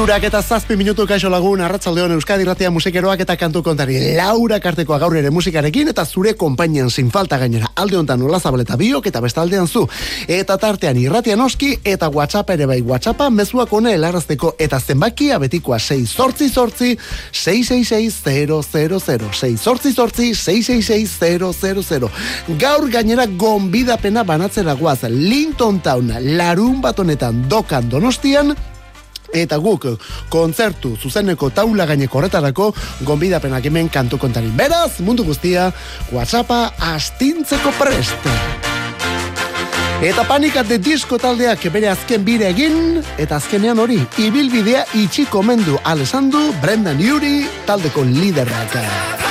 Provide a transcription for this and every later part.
Irurak eta zazpi minutu kaixo lagun arratzaldeon Euskadi Ratia musikeroak eta kantu kontari Laura Kartekoa gaur ere musikarekin eta zure konpainian sin falta gainera. Alde hontan nola zabaleta biok eta bestaldean zu. Eta tartean irratia noski eta WhatsApp ere bai. WhatsAppa mezuak one helarazteko eta zenbakia betikoa 6 sortzi sortzi 666 6 sortzi sortzi 666 gaur gainera gonbidapena banatzera guaz Linton Town larun batonetan dokan donostian Eta guk kontzertu zuzeneko taula gaineko horretarako gonbidapenak hemen kantu kontarin. Beraz, mundu guztia, WhatsAppa astintzeko prest. Eta panikat de disko taldeak bere azken bire egin, eta azkenean hori, ibilbidea itxiko mendu Alessandu, Brendan Yuri, taldeko liderrak.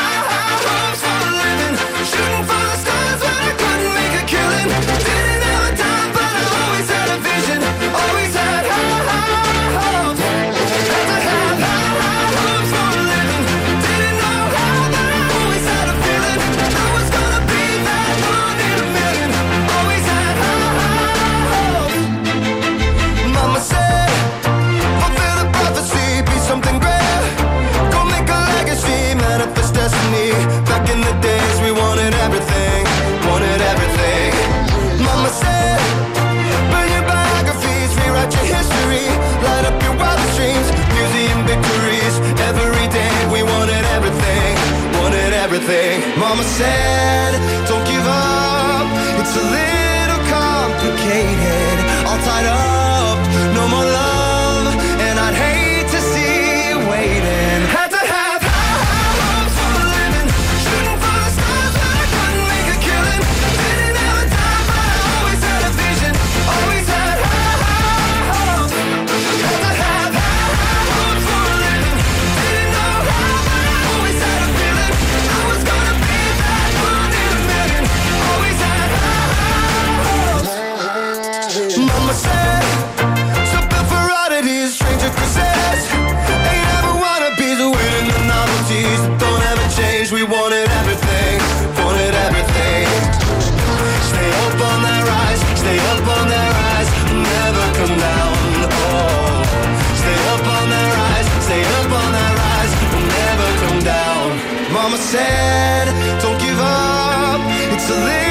Mama said, don't give up. It's a little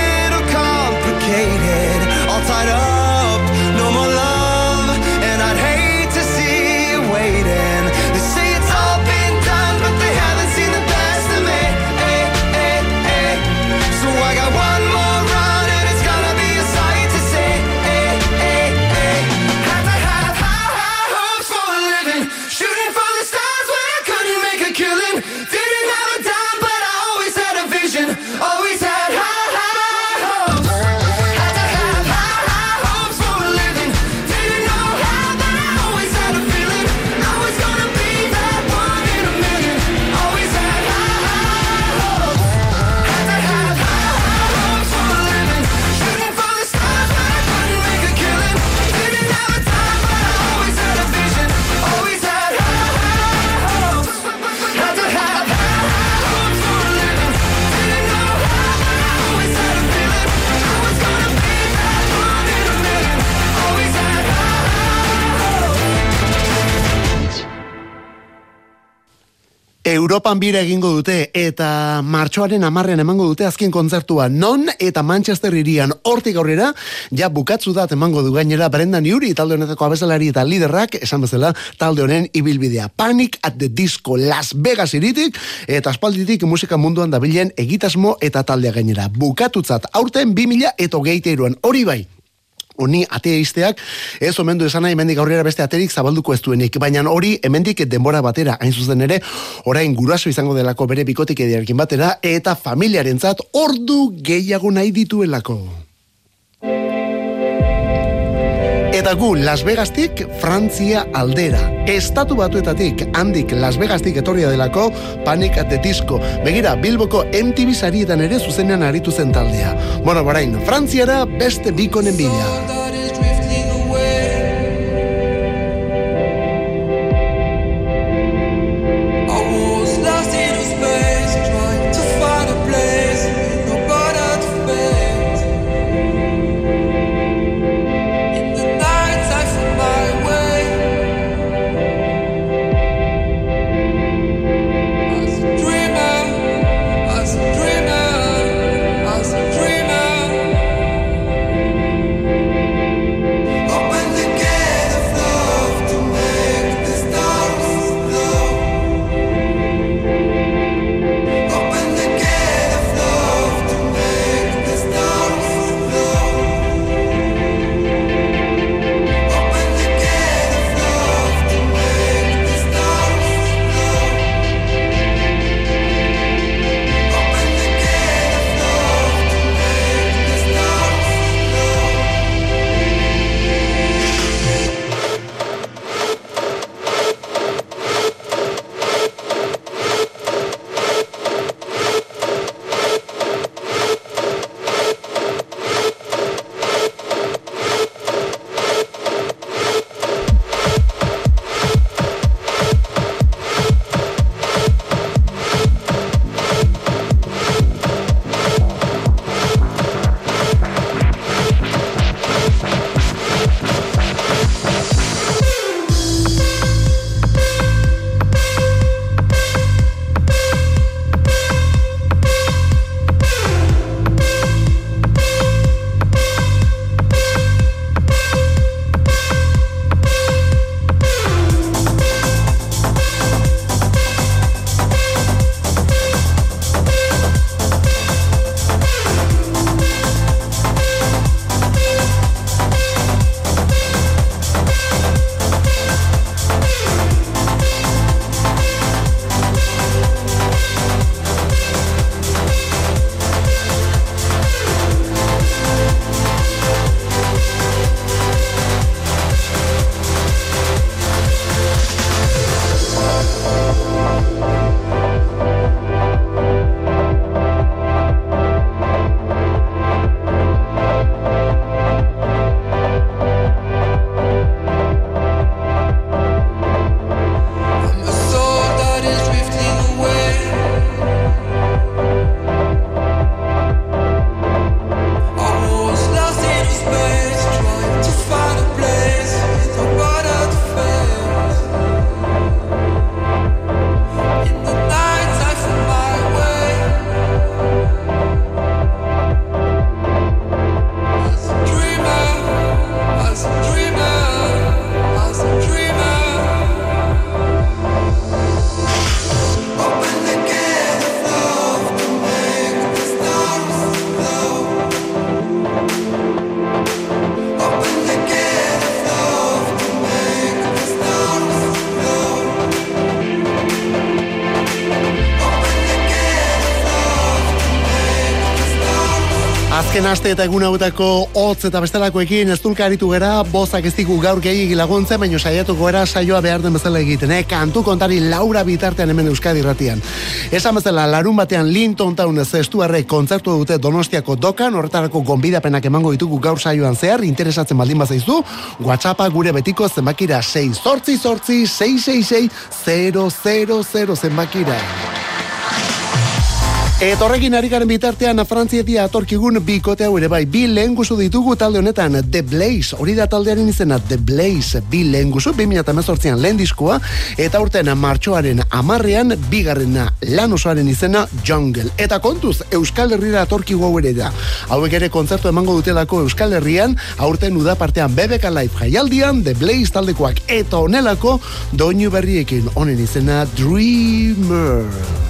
Europan bira egingo dute eta martxoaren amarrean emango dute azken kontzertua. Non eta Manchester irian. Hortik aurrera ja bukatzu dat emango du gainera Brendan Yuri talde honetako abesalari eta liderrak esan bezala talde honen ibilbidea. Panic at the Disco Las Vegas iritik eta aspalditik musika munduan dabilen egitasmo eta taldea gainera. Bukatutzat aurten 2000 eta hogeita iruan hori bai Honi ateisteak ez omendu esan nahi hemendik aurrera beste aterik zabalduko ez duenik, baina hori hemendik denbora batera hain zuzen ere orain guraso izango delako bere bikotik ediarkin batera eta familiarentzat ordu gehiago nahi dituelako. Eta gu Las Vegastik Frantzia aldera. Estatu batuetatik handik Las Vegastik etorria delako Panic at the Disco. Begira, Bilboko MTV sarietan ere zuzenean aritu zen taldea. Bueno, barain, Frantziara beste bikonen bila. Aste eta egun hautako hotz eta bestelakoekin ez dulka aritu gera, bozak ez digu gaur gehi laguntzen, baino saiatuko gara saioa behar den bezala egiten, eh? kantu kontari laura bitartean hemen Euskadi ratian. Esan bezala, larun batean Linton Town zestuarrek kontzertu dute Donostiako dokan, horretarako gonbidapenak emango ditugu gaur saioan zehar, interesatzen baldin bazaizu, WhatsAppa gure betiko zenbakira 6 sortzi sortzi 666 000 zenbakira. Eta horrekin ari garen bitartean Frantzietia atorkigun bikote hau ere bai. Bi lehen guzu ditugu talde honetan The Blaze, hori da taldearen izena The Blaze, bi lehen guzu 2018an lehen diskoa. Eta urtean martxoaren amarrean bigarrena lan osoaren izena Jungle. Eta kontuz Euskal Herriera atorkigu hau ere da. Hauek ere kontzertu emango dutelako Euskal Herrian aurten udapartean BBK Live jaialdian The Blaze taldekoak. Eta onelako doinu berriekin honen izena Dreamer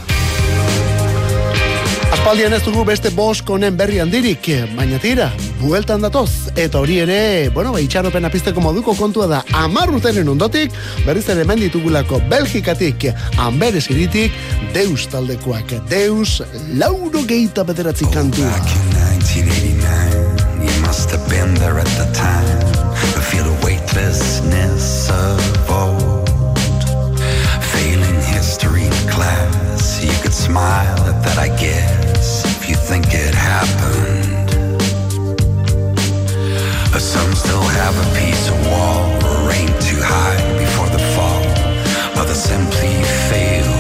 Aspaldian ez dugu beste boskonen berri handirik, baina tira, bueltan datoz. Eta hori ere, bueno, ba, itxaropen apisteko moduko kontua da, amar urtenen ondotik, berriz ere menditugulako Belgikatik, amberes iritik, Deus taldekoak, Deus lauro geita bederatzi kantua. Back in 1989, you must have been there at the time. To feel the weightlessness of old. Failing history class, you could smile at that, I guess, you think it happened. Some still have a piece of wall, or aim too high before the fall. Others simply fail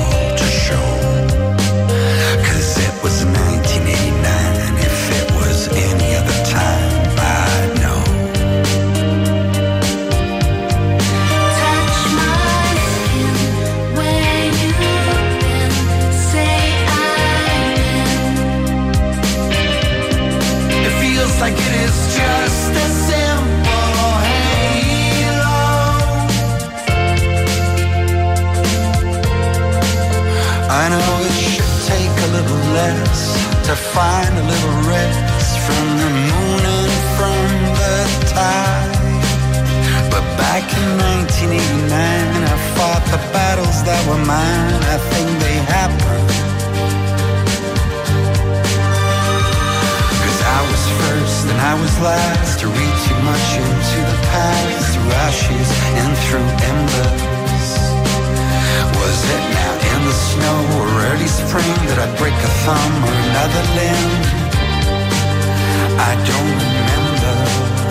to find a little rest from the moon and from the tide. But back in 1989, I fought the battles that were mine. I think they happened. Cause I was first and I was last to read too much into the past through ashes and through embers. Was it now in the snow or early spring that I break a thumb or another limb? I don't remember.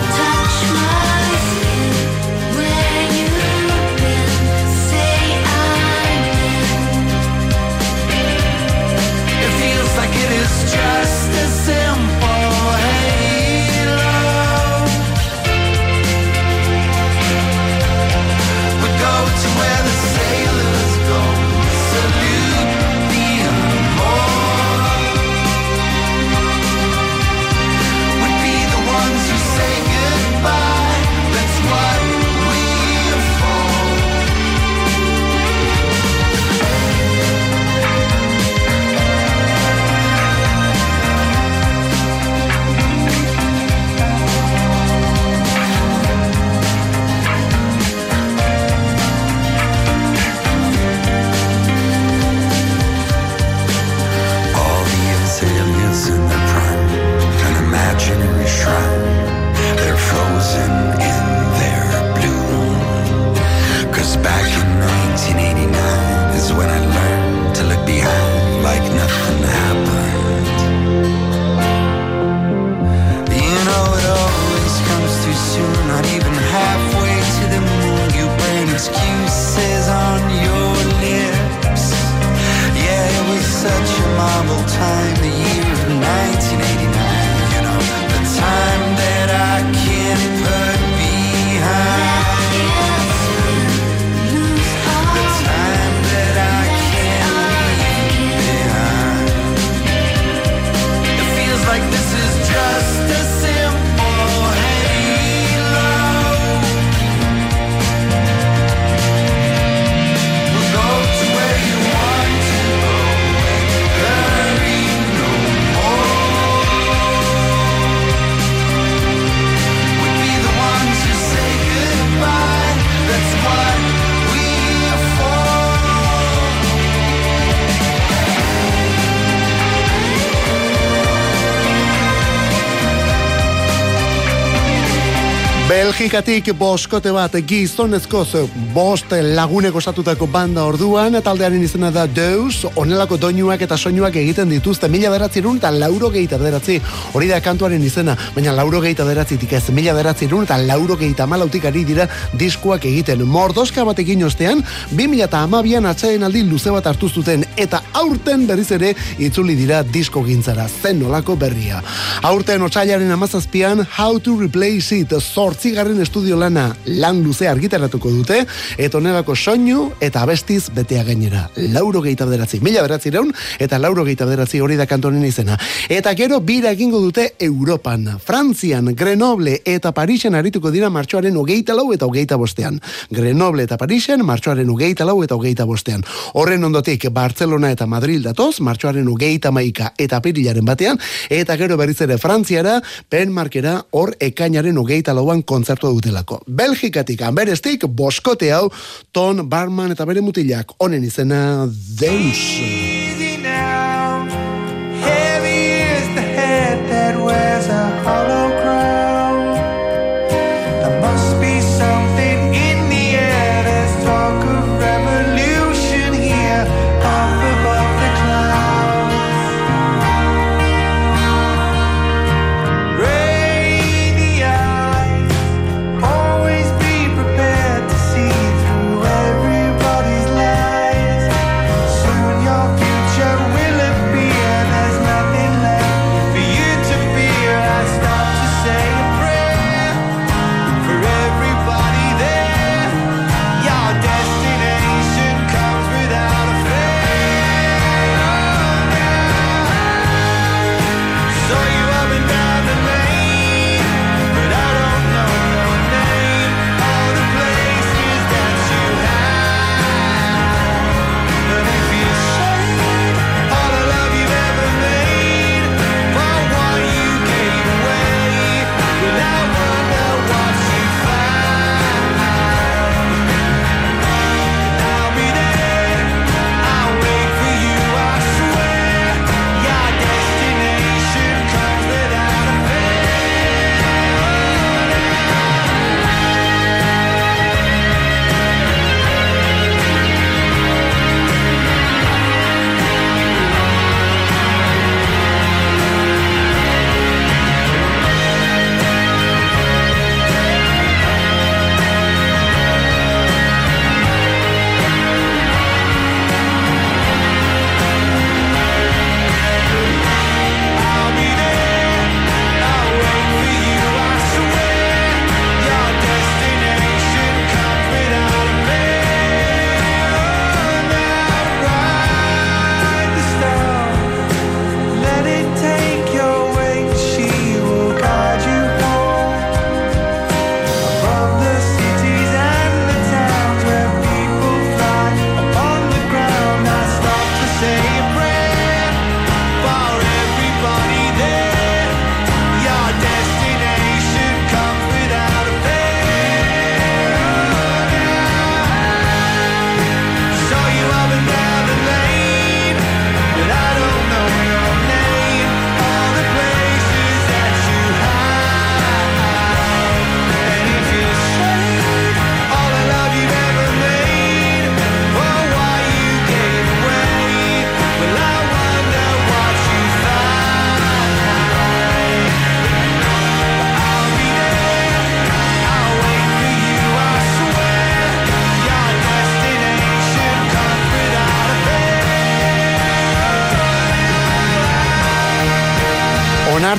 Belgikatik boskote bat gizonezkoz bost lagunek osatutako banda orduan, taldearen izena da Deus, onelako doinuak eta soinuak egiten dituzte, mila beratzerun eta lauro gehieta beratzi, hori da kantuaren izena, baina lauro gehieta beratzitik ez, mila beratzerun eta lauro gehieta malautik ari dira diskoak egiten. Mordoska batekin ostean, 2000 eta amabian atxaien aldi luze bat hartu zuten, eta aurten berriz ere itzuli dira disko gintzara, zen nolako berria. Aurten otxailaren amazazpian, How to Replace It, zortzigarren estudio lana lan luze argitaratuko dute, eta onelako soinu eta abestiz betea gainera. Lauro gehieta bederatzi, mila beratzi raun, eta lauro gehieta bederatzi hori da kantonen izena. Eta gero bira egingo dute Europan, Frantzian, Grenoble eta Parisen arituko dira martxoaren hogeita lau eta hogeita bostean. Grenoble eta Parisen martxoaren hogeita lau eta hogeita bostean. Horren ondotik Barcelona eta Madrid datoz, martxoaren hogeita maika eta pirilaren batean, eta gero berriz ere Frantziara, Penmarkera hor ekainaren hogeita lauan kontzertua dutelako. Belgikatik amberestik boskote hau Ton Barman eta bere mutilak honen izena Deus.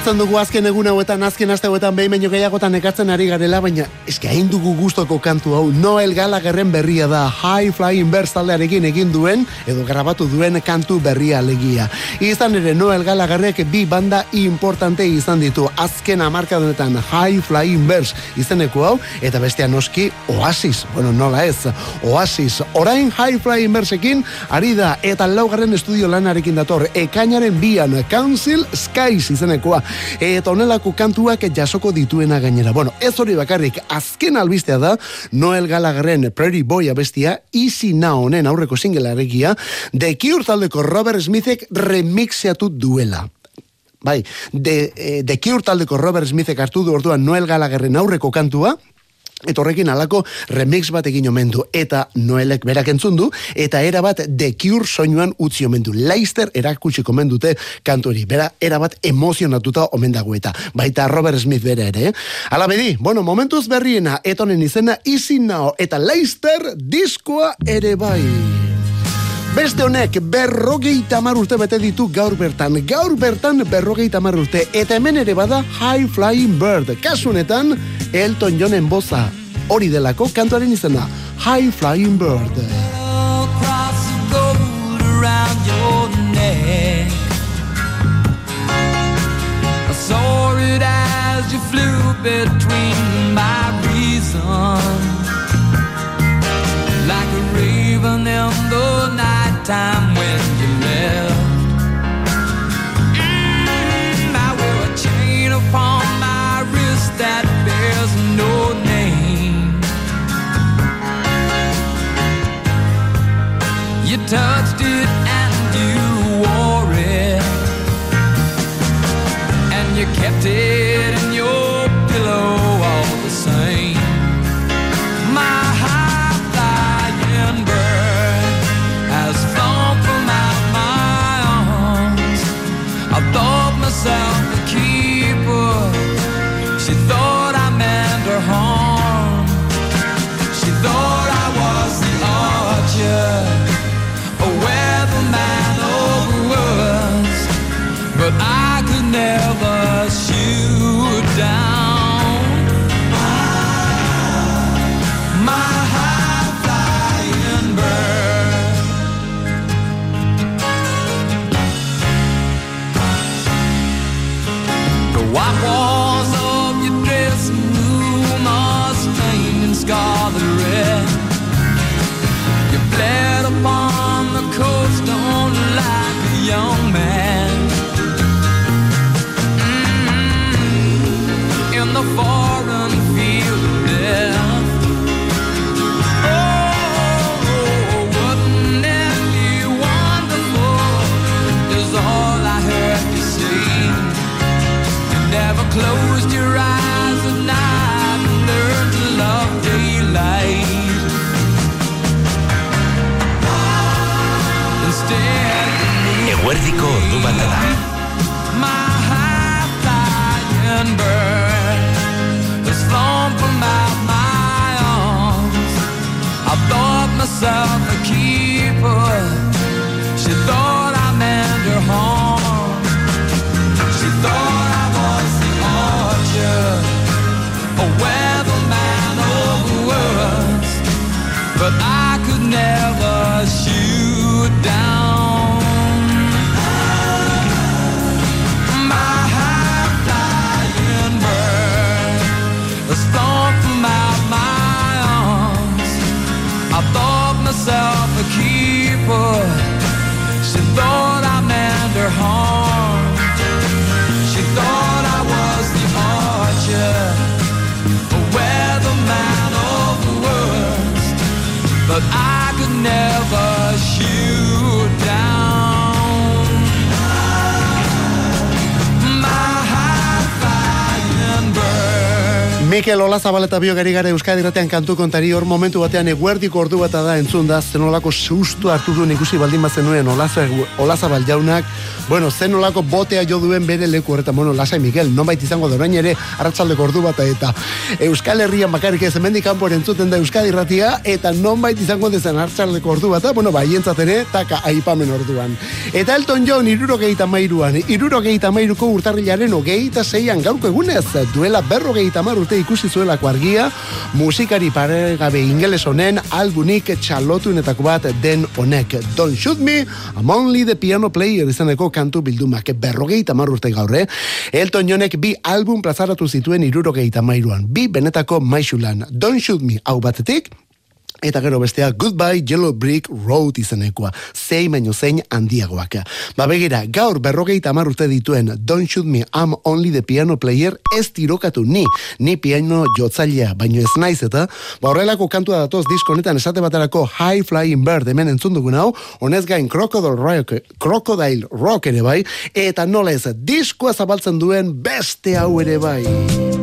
Onartzen dugu azken egun hauetan, azken aste hauetan behin baino gehiagotan ekartzen ari garela, baina eske hain dugu gustoko kantu hau, Noel Gallagherren berria da, High Flying Birds taldearekin egin duen, edo grabatu duen kantu berria alegia. Izan ere Noel Gallagherrek bi banda importante izan ditu, azken amarkadunetan High Flying Birds izeneko hau, eta bestean noski Oasis, bueno, nola ez, Oasis, orain High Flying Birdsekin, ari da, eta laugarren estudio lanarekin dator, ekainaren bian, Council Skies izenekoa, eta onelako kantuak jasoko dituena gainera. Bueno, ez hori bakarrik, azken albistea da, Noel Gallagherren Prairie Boy abestia, Easy Now honen aurreko singela eregia, The Cure taldeko Robert Smithek remixeatu duela. bai, de, eh, de Cure taldeko Robert Smithek hartu du orduan Noel Gallagherren aurreko kantua, Eta horrekin alako remix bat egin omen du eta Noelek berak entzun du eta era bat The Cure soinuan utzi omen du. Leister erakutsi komen dute kantu hori. Bera era bat emozionatuta omen dago eta baita Robert Smith bere ere. Eh? Ala bedi, bueno, momentuz berriena etonen izena Easy Now eta Leister diskoa ere bai. Beste honek berrogeita hamar urte bete ditu gaur bertan. Gaur bertan berrogeita hamar urte. Eta hemen ere bada High Flying Bird. Kasu honetan Elton Johnen boza. Hori delako kantuaren izena. High Flying Bird. saw it as you flew between my reason. Like a raven in the nighttime when you left. Mm, I wear a chain upon my wrist that bears no name. You touched it and you Mikel Olazabal eta biok ari gara Euskadi Ratean kantu kontari hor momentu batean eguerdiko ordu bat da entzun da zenolako sustu hartu duen ikusi baldin bazenuen Olaza, Olazabal jaunak. Bueno, zenolako botea jo duen bere leku horretan, bueno, lasai Mikel, nonbait izango da orain ere arratsaldeko ordu bata eta Euskal Herrian bakarrik ez hemendik kanporen entzuten da Euskadi Ratia eta nonbait izango dezen arratsaldeko ordu bata, bueno, baientzat ere taka aipamen orduan. Eta Elton John irurogeita mairuan, irurogeita mairuko urtarrilaren ogeita zeian gaurko egunez, duela berrogeita mar urte ikusi zuelako argia, musikari paregabe ingeles honen albunik txalotunetako bat den honek. Don't shoot me, I'm only the piano player izaneko kantu bildumak berrogeita mar urte gaur, eh? Elton Johnek bi album plazaratu zituen irurogeita mairuan, bi benetako maixulan. Don't shoot me, hau batetik, Eta gero bestea Goodbye Yellow Brick Road izenekoa, zein baino zein handiagoak. Ba begira, gaur berrogeita hamar urte dituen Don't Shoot Me, I'm Only the Piano Player ez tirokatu ni, ni piano jotzailea, baino ez naiz eta, ba horrelako kantua datoz disko honetan esate baterako High Flying Bird hemen entzun dugun hau, honez gain Crocodile Rock, Crocodile Rock ere bai, eta nola ez, diskoa zabaltzen duen beste hau ere bai.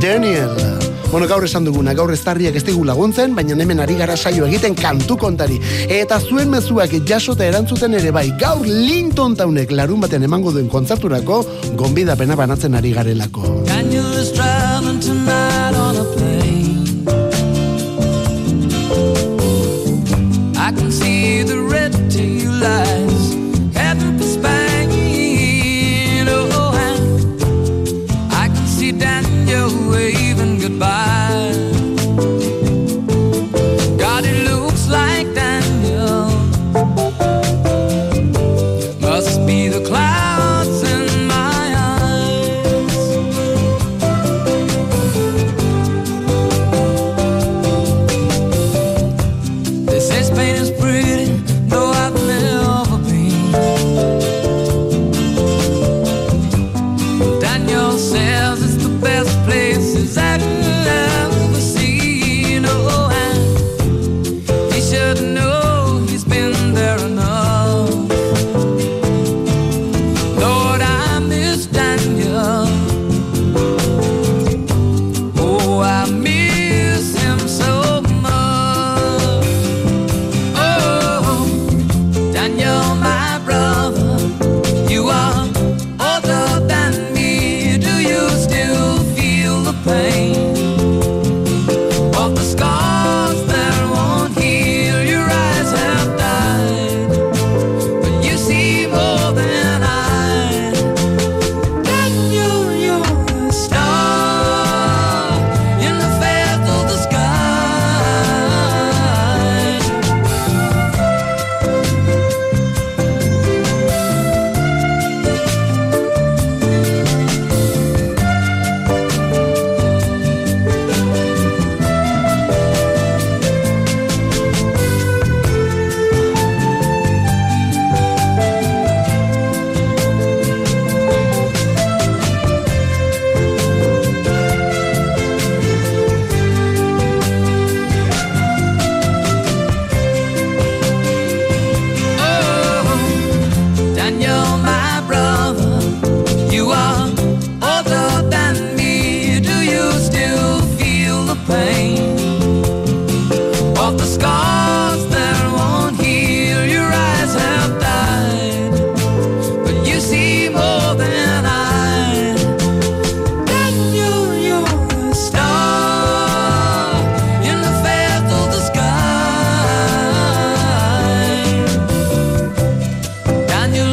Daniel. Bueno, gaur esan duguna, gaur ez tarriak ez digu laguntzen, baina hemen ari gara saio egiten kantu kontari. Eta zuen mezuak jasota erantzuten ere bai, gaur Linton Townek larun batean emango duen kontzerturako, gonbidapena banatzen ari garelako. I can see the red tail lights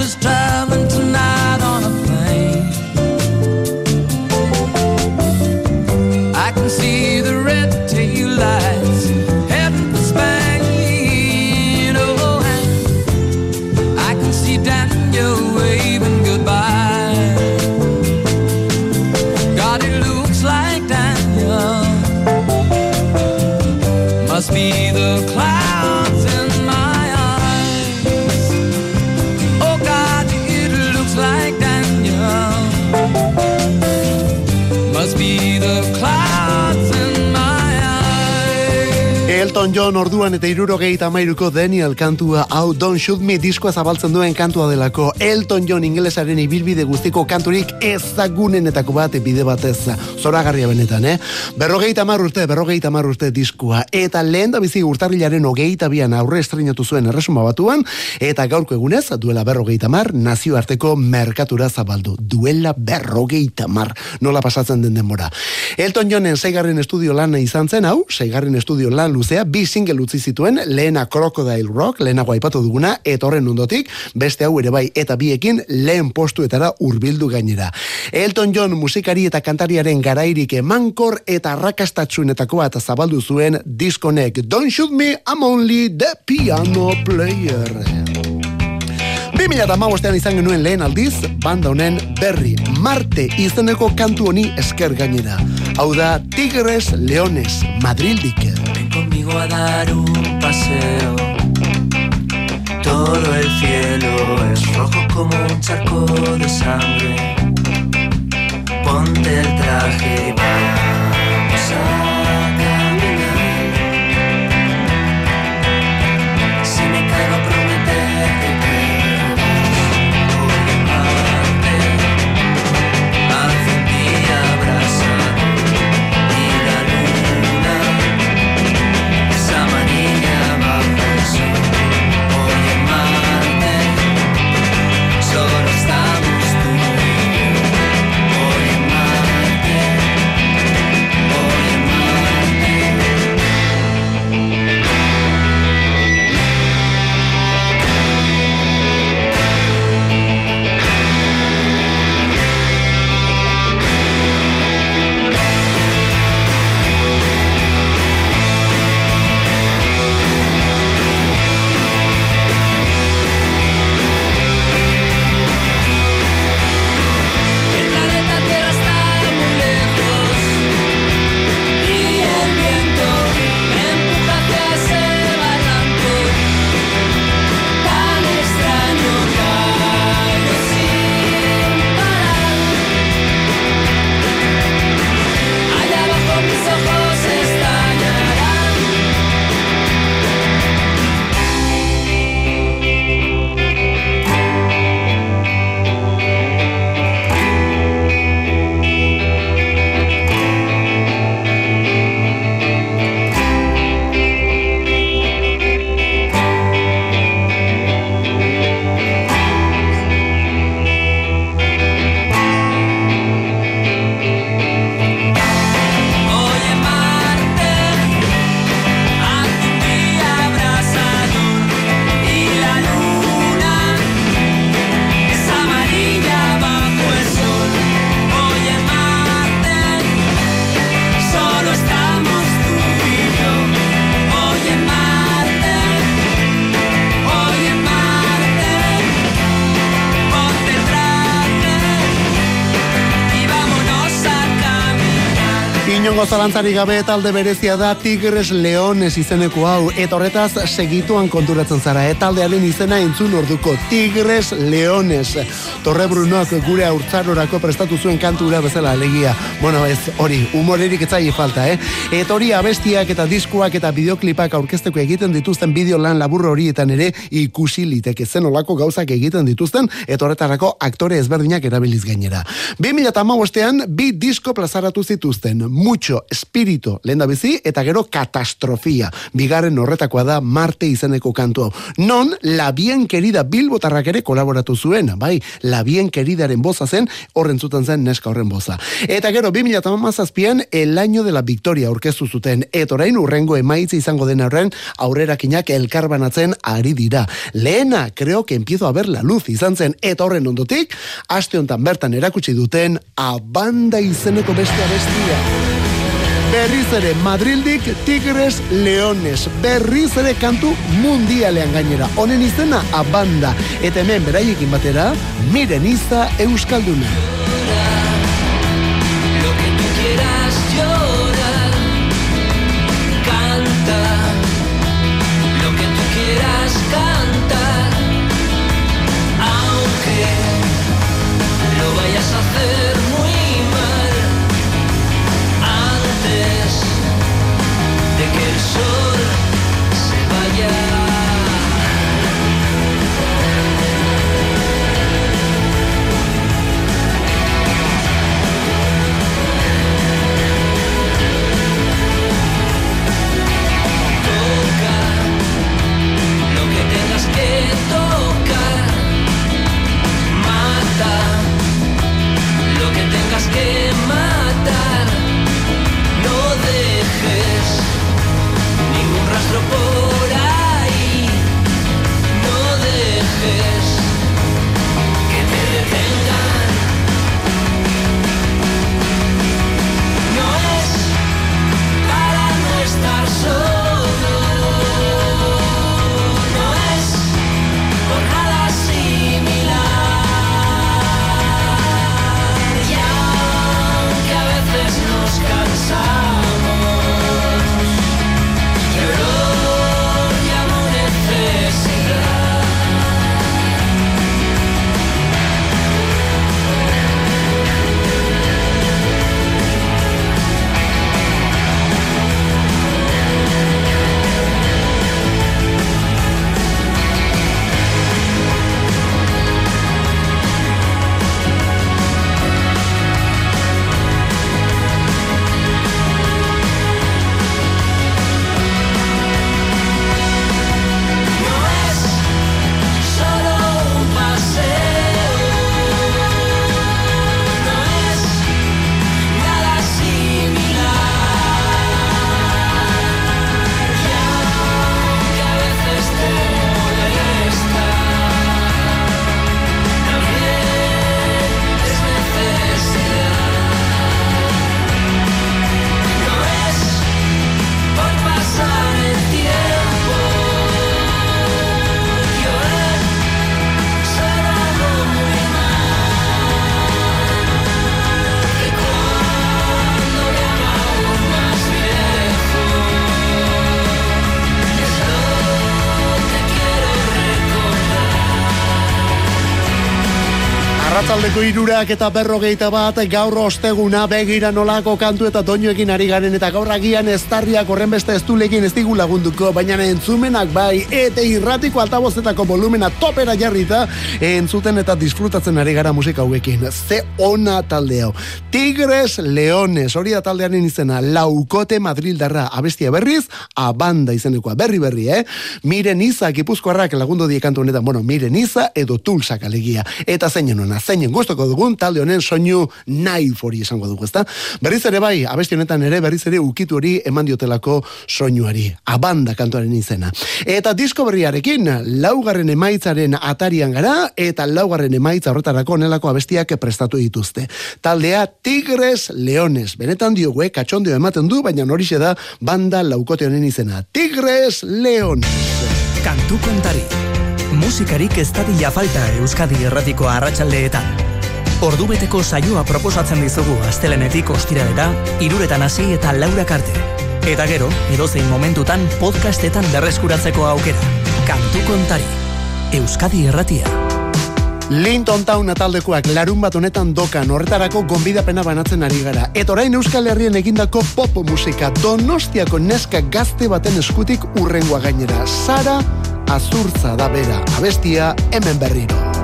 is driving Elton John orduan eta irurogeita mairuko Daniel kantua hau Don't Shoot Me diskoa zabaltzen duen kantua delako Elton John ingelesaren ibilbide guztiko kanturik ezagunenetako bat bide batez zoragarria benetan, eh? Berrogeita mar urte, berrogeita mar urte diskoa eta lehen da bizi urtarrilaren hogeita bian aurre estrenatu zuen erresuma batuan eta gaurko egunez duela berrogeita mar nazioarteko merkatura zabaldu duela berrogeita mar nola pasatzen den denbora. Elton Johnen seigarren estudio lana izan zen hau, seigarren estudio lan luzea, bi single utzi zituen, lehena Crocodile Rock, lehenago aipatu duguna, eta horren ondotik, beste hau ere bai, eta biekin lehen postuetara hurbildu gainera. Elton John musikari eta kantariaren garairik emankor eta rakastatsuenetako bat zabaldu zuen diskonek Don't Shoot Me, I'm Only the Piano Player. 2008an izan genuen lehen aldiz, banda honen berri, Marte izeneko kantu honi esker gainera. Tigres Leones, Madrildik. Vengo conmigo a dar un paseo. Todo el cielo es rojo como un charco de sangre. Ponte el traje y vamos a zalantzari gabe talde berezia da Tigres Leones izeneko hau. Eta horretaz segituan konturatzen zara eta taldearen izena entzun orduko Tigres Leones. Torre Brunok gure haurtzarorako prestatu zuen kantura bezala alegia. Bueno ez hori humorerik etzai falta eh? Eta hori abestiak eta diskuak eta bideoklipak aurkezteko egiten dituzten bideo lan labur horietan ere ikusi liteke zen olako gauzak egiten dituzten eta horretarako aktore ezberdinak erabiliz gainera. 2015ean bi disko plazaratu zituzten. Mucho espirito lenda bizi eta gero katastrofia. Bigarren horretakoa da Marte izeneko kantu hau. non la bien querida Bilbotarrak ere kolaboratu zuen bai la bien queridaren boza zen horren zuten zen neska horren boza. Eta gero 2017an el año de la victoria aurkeztu zuten eta orain urrengo emaitza izango den horren aurrerakinak elkarbanatzen ari dira. Lehena creo que empiezo a ver la luz izan zen eta horren ondotik aste hontan bertan erakutsi duten abanda izeneko beste abestia Berriz ere Madrildik Tigres Leones. Berriz ere kantu mundialean gainera. Honen izena abanda. Eta hemen beraiekin batera, miren iza Euskalduna. Lo que tú quieras que matar. No dejes ningún rastro por ahí. No dejes que te detengan. No es para no estar solo. Arratzaldeko irurak eta berrogeita bat gaur osteguna begira nolako kantu eta doinoekin ari garen eta gaur agian estarriak horren beste ez dulekin ez digu lagunduko, baina entzumenak bai eta irratiko altabozetako volumena topera jarrita entzuten eta disfrutatzen ari gara musika hauekin. Ze ona talde hau. Tigres Leones, hori da taldearen izena, laukote Madrildarra, abestia berriz, abanda izenekoa, berri berri, eh? Miren Iza, gipuzkoarrak lagundu die kantu honetan, bueno, Miren Iza edo Tulsak alegia. Eta zeinen ona, zeinen gustoko dugun talde honen soinu nahi hori esango dugu, ezta? Berriz ere bai, abesti honetan ere berriz ere ukitu hori eman diotelako soinuari. Abanda kantuaren izena. Eta disko berriarekin, laugarren emaitzaren atarian gara, eta laugarren emaitza horretarako onelako abestiak prestatu dituzte. Taldea Tigres Leones. Benetan diogu, eh, katxondio ematen du, baina horixe da banda laukote honen izena. Tigres Leones. Kantu kontari. Musikarik ez dadila falta Euskadi erratiko arratsaldeetan. Ordubeteko saioa proposatzen dizugu astelenetik ostiralera, iruretan hasi eta laurak arte. Eta gero, edozein momentutan podcastetan berreskuratzeko aukera. Kantu kontari. Euskadi erratia. Linton Town taldekoak larun bat honetan dokan horretarako gonbidapena banatzen ari gara. Eta orain Euskal Herrien egindako pop musika Donostiako neska gazte baten eskutik urrengoa gainera. Sara Azurtza da bera, abestia hemen berriro.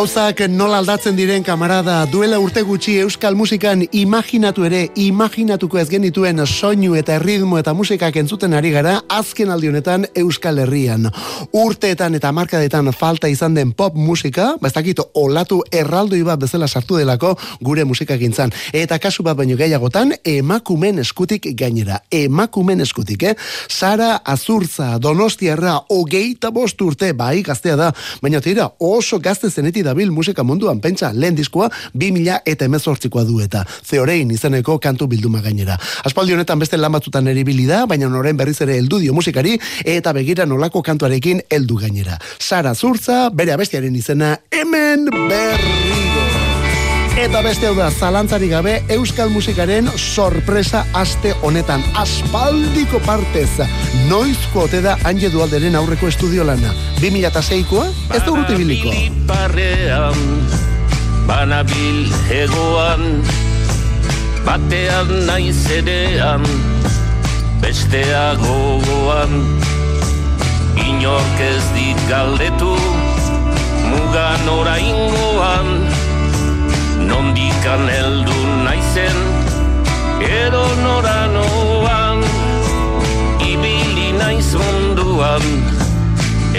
Gauzak nola aldatzen diren kamarada duela urte gutxi euskal musikan imaginatu ere imaginatuko ez genituen soinu eta ritmo eta musikak entzuten ari gara azken aldi honetan euskal herrian. Urteetan eta markadetan falta izan den pop musika, ba ez dakit olatu erraldoi bat bezala sartu delako gure musikagintzan. Eta kasu bat baino gehiagotan emakumen eskutik gainera. Emakumen eskutik, eh? Sara Azurtza, Donostiarra, hogeita bost urte, bai gaztea da, baina tira oso gazte zenetik dabil musika munduan pentsa lehen diskoa 2000 eta emezortzikoa du eta zeorein izeneko kantu bilduma gainera. Aspaldi honetan beste lan batzutan eribili da, baina noren berriz ere heldu dio musikari eta begira nolako kantuarekin heldu gainera. Sara Zurtza, bere abestiaren izena hemen berriro. Eta beste hau da, zalantzari gabe, euskal musikaren sorpresa aste honetan. Aspaldiko partez, noizko ote da Anje Dualderen aurreko estudio lana. 2006koa, ez da urruti biliko. Banabil hegoan, batean naiz erean, bestea gogoan, inork ez dit galdetu, mugan oraingoan, nondikan heldu naizen, edo nora noan, ibili naiz munduan,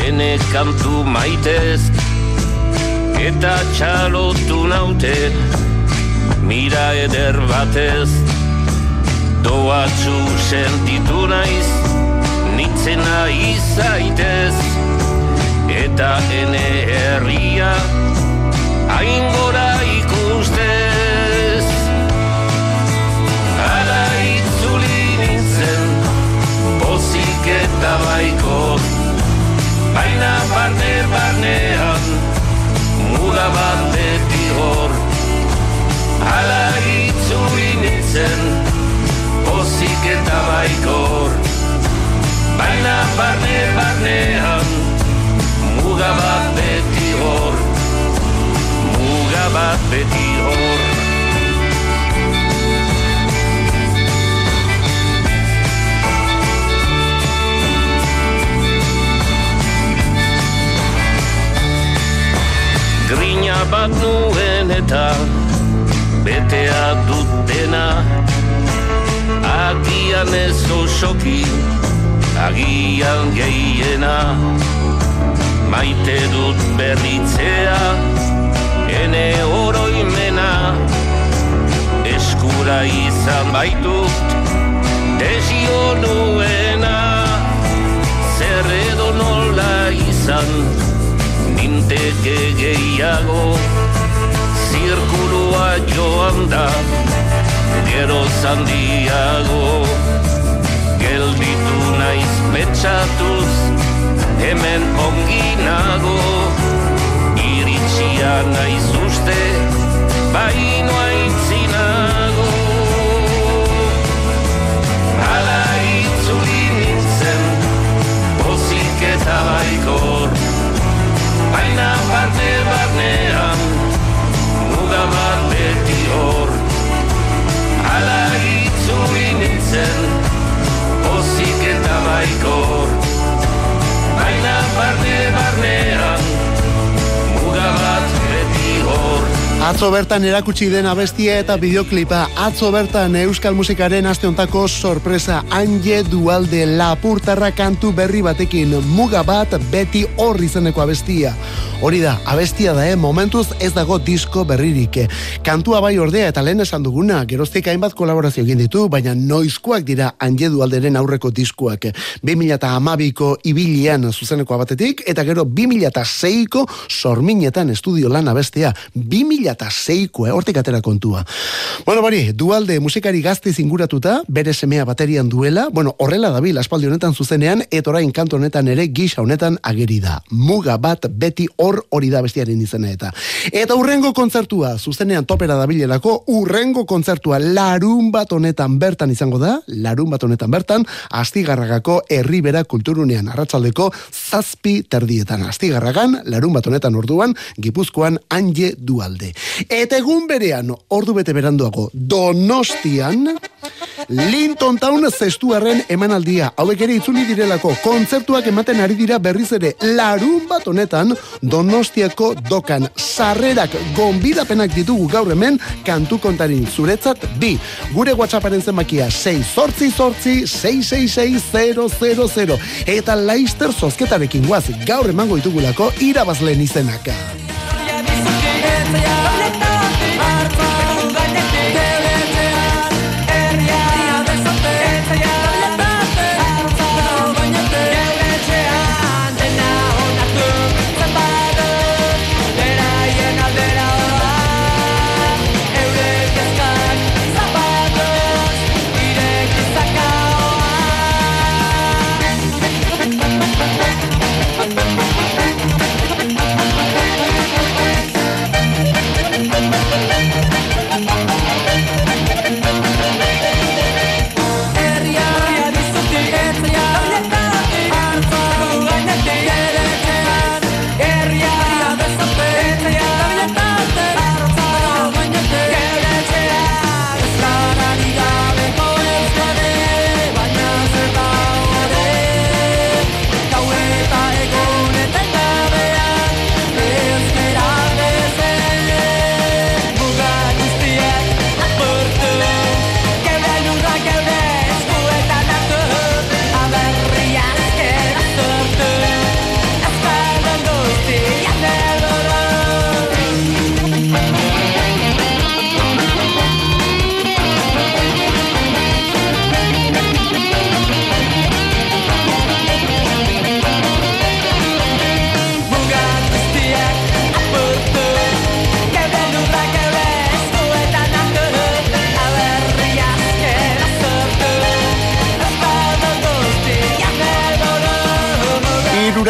ene kantu maitez, eta txalotu naute, mira eder batez, doatzu sentitu naiz, nitzena izaitez, eta ene herria, hain gora ikustez. Ara itzuli nintzen, pozik eta baiko, baina barne barnean, muga bat beti hor. Hala itzuli nintzen, pozik eta baikor, baina barne barnean, muga bat beti hor, muga bat beti hor. Grina bat nuen eta betea dutena Agian ez osoki, agian gehiena. Maite dut berritzea, ene oroimena Eskura izan baitut, desio nuena. Zer edo nola izan, ninteke gehiago Zirkulua joan da, gero zandiago Gelditu naiz betxatuz, hemen onginago Iritsia naiz uste, baino aintzinago Hala itzuli nintzen, pozik eta baikor. Baina barne barnean, muga bat beti hor. Hala itzuli nintzen, pozik eta baikor. Baina barne barnean, Atzo bertan erakutsi den abestia eta bideoklipa. Atzo bertan euskal musikaren aste hontako sorpresa Anje Dualde Lapurtarra kantu berri batekin muga bat beti hor izeneko abestia. Hori da, abestia da, eh? momentuz ez dago disko berririk. Kantua bai ordea eta lehen esan duguna, geroztik hainbat kolaborazio egin ditu, baina noizkoak dira Anje Dualderen aurreko diskoak. 2012ko ibilian zuzeneko batetik, eta gero 2006ko sorminetan estudio lan abestea. 2006ko, eh? hortik atera kontua. Bueno, bari, dualde musikari gazte inguratuta, bere semea baterian duela, bueno, horrela dabil aspaldi honetan zuzenean, eta orain kantu honetan ere gisa honetan ageri da. Muga bat beti hor hori da bestiaren izena eta. Eta urrengo kontzertua, zuzenean topera dabilelako, urrengo kontzertua larun bat honetan bertan izango da, larun bat honetan bertan, astigarragako herribera kulturunean, arratsaldeko zazpi terdietan. Astigarragan, larun bat honetan orduan, gipuzkoan anje dualde. Eta egun berean, ordu bete beranduago, donostian, Linton Town zestuarren emanaldia. Hauek ere itzuli direlako kontzertuak ematen ari dira berriz ere larun bat honetan Donostiako dokan sarrerak gonbidapenak ditugu gaur hemen kantu kontarin zuretzat bi. Gure WhatsApparen zenbakia 6 sortzi sortzi 666 eta Leister zozketarekin guaz gaur emango ditugulako irabazleen izenaka.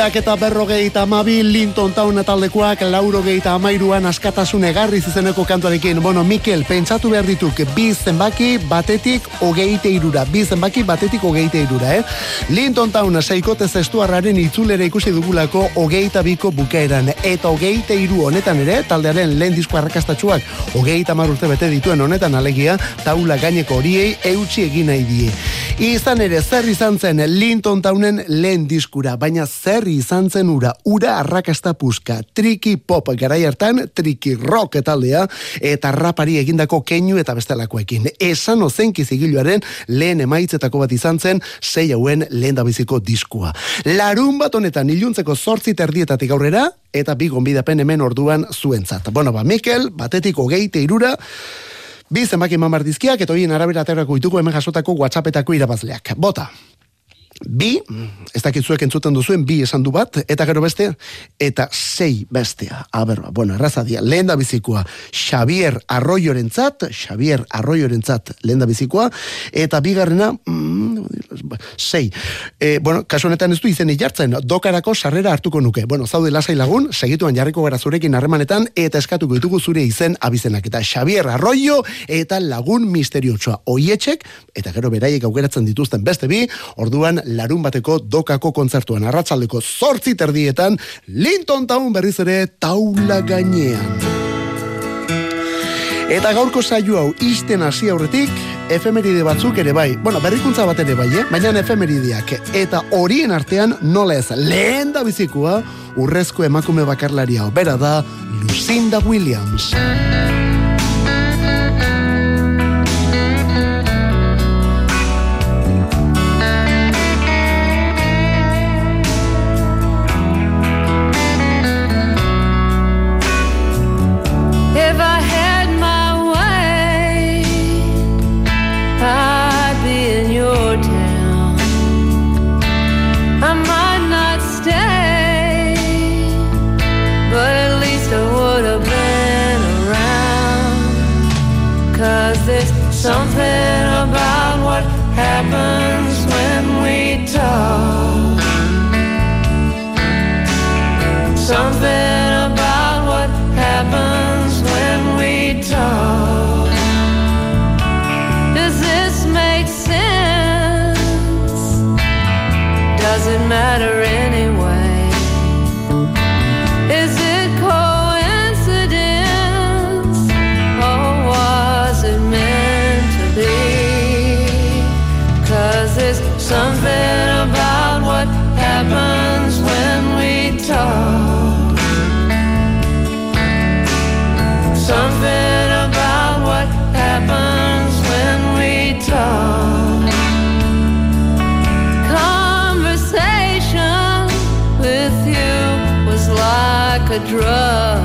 Irurak eta berrogeita amabi Linton Town taldekoak laurogeita amairuan askatasun egarri zizeneko kantuarekin. Bueno, Mikel, pentsatu behar dituk, bi zenbaki batetik hogeite irura. Bi zenbaki batetik hogeite irura, eh? Linton Town seikote zestuarraren itzulera ikusi dugulako hogeita biko bukaeran. Eta hogeite iru honetan ere, taldearen lehen disko arrakastatxuak hogeita mar urte bete dituen honetan alegia, taula gaineko horiei eutxi egin nahi die. Izan ere, zer izan zen Linton Townen lehen diskura, baina zer izan zen ura, ura arrakasta puska, triki pop garai hartan, triki rock taldea, eta rapari egindako keinu eta bestelakoekin. Esan ozenki zigiluaren lehen emaitzetako bat izan zen, sei hauen lehen dabiziko diskua. Larun bat honetan iluntzeko zortzi terdietatik aurrera, eta bi gonbidapen hemen orduan zuentzat. Bueno, ba, Mikel, batetik hogeite irura, Bi zenbaki eman behar dizkiak, eta horien arabera aterako ditugu hemen jasotako WhatsAppetako irabazleak. Bota. Bi, ez dakit zuek entzuten duzuen, bi esan du bat, eta gero beste, eta sei bestea. A ber, ba, bueno, errazadia, lehen da bizikoa, Xavier Arroyorentzat, Xavier Arroyorentzat lehen da bizikoa, eta bigarrena, mm, sei. E, bueno, kasu honetan ez du izen jartzen, dokarako sarrera hartuko nuke. Bueno, zaude lasai lagun, segituan jarriko gara zurekin harremanetan, eta eskatuko ditugu zure izen abizenak. Eta Xavier Arroyo, eta lagun misteriotsoa. Oietxek, eta gero beraiek aukeratzen dituzten beste bi, orduan larun bateko dokako kontzertuan arratsaldeko zortzi terdietan, Linton Town berriz ere taula gainean. Eta gaurko saio hau isten hasi aurretik, efemeride batzuk ere bai. Bueno, berrikuntza bat ere bai, eh? baina efemerideak. Eta horien artean nola ez lehen da bizikoa, urrezko emakume bakarlaria bera da Lucinda Williams. Something about what happens a drug.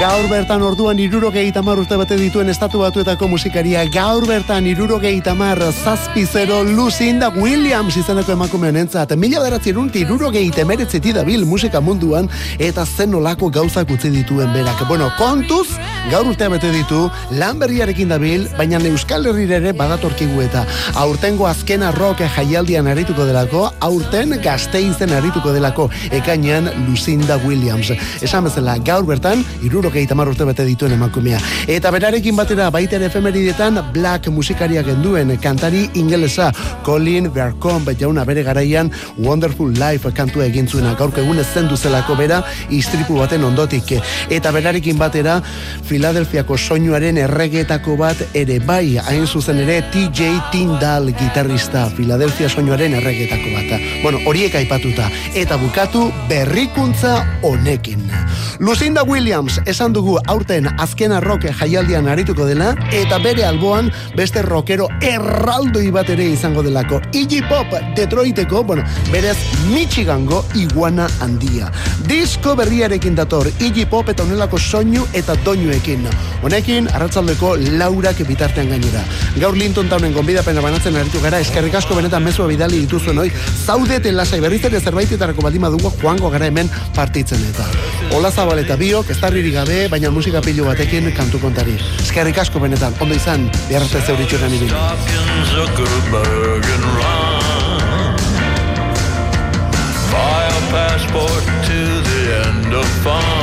Gaur bertan orduan irurogei tamar urte bate dituen estatu batuetako musikaria. Gaur bertan irurogei tamar zazpi zero Lucinda Williams izeneko emakume honentzat. Mila beratzen unti irurogei temeretzeti dabil musika munduan eta zen olako gauzak utzi dituen berak. Bueno, kontuz, gaur urtea bete ditu, lan berriarekin dabil, baina Euskal Herrira ere badatorkigu eta aurtengo azkena rock jaialdian arituko delako, aurten gazteizen arituko delako, ekainean Lucinda Williams. Esan bezala, gaur bertan, irurogeita hogeita mar urte bete dituen emakumea. Eta berarekin batera baita ere efemeridetan Black musikaria genduen kantari ingelesa Colin Vercombe jauna bere garaian Wonderful Life kantua egin zuena gaurko egun zen duzelako bera istripu baten ondotik. Eta berarekin batera Filadelfiako soinuaren erregetako bat ere bai hain zuzen ere TJ Tyndall gitarrista Filadelfia soinuaren erregetako bat. Bueno, horiek aipatuta eta bukatu berrikuntza honekin. Lucinda Williams esan dugu aurten azkena rock jaialdian arituko dela eta bere alboan beste rockero erraldoi bat ere izango delako. Iggy Pop Detroiteko, bueno, berez Michigango iguana handia. Disko berriarekin dator Iggy Pop eta honelako soinu eta doinuekin. Honekin arratsaldeko laurak bitartean gainera. Gaur Linton Townen gonbidapena banatzen aritu gara eskerrik asko benetan mezua bidali dituzuen hoi. Zaudeten lasai berriz ere zerbaitetarako baldin badugu joango gara hemen partitzen eta. Ola Zabal eta biok, ez tarririk gabe, baina musika pilu batekin kantu kontari. Eskerrik asko benetan, ondo izan, biharrarte zeuritxueran ibili. passport to the end of fun.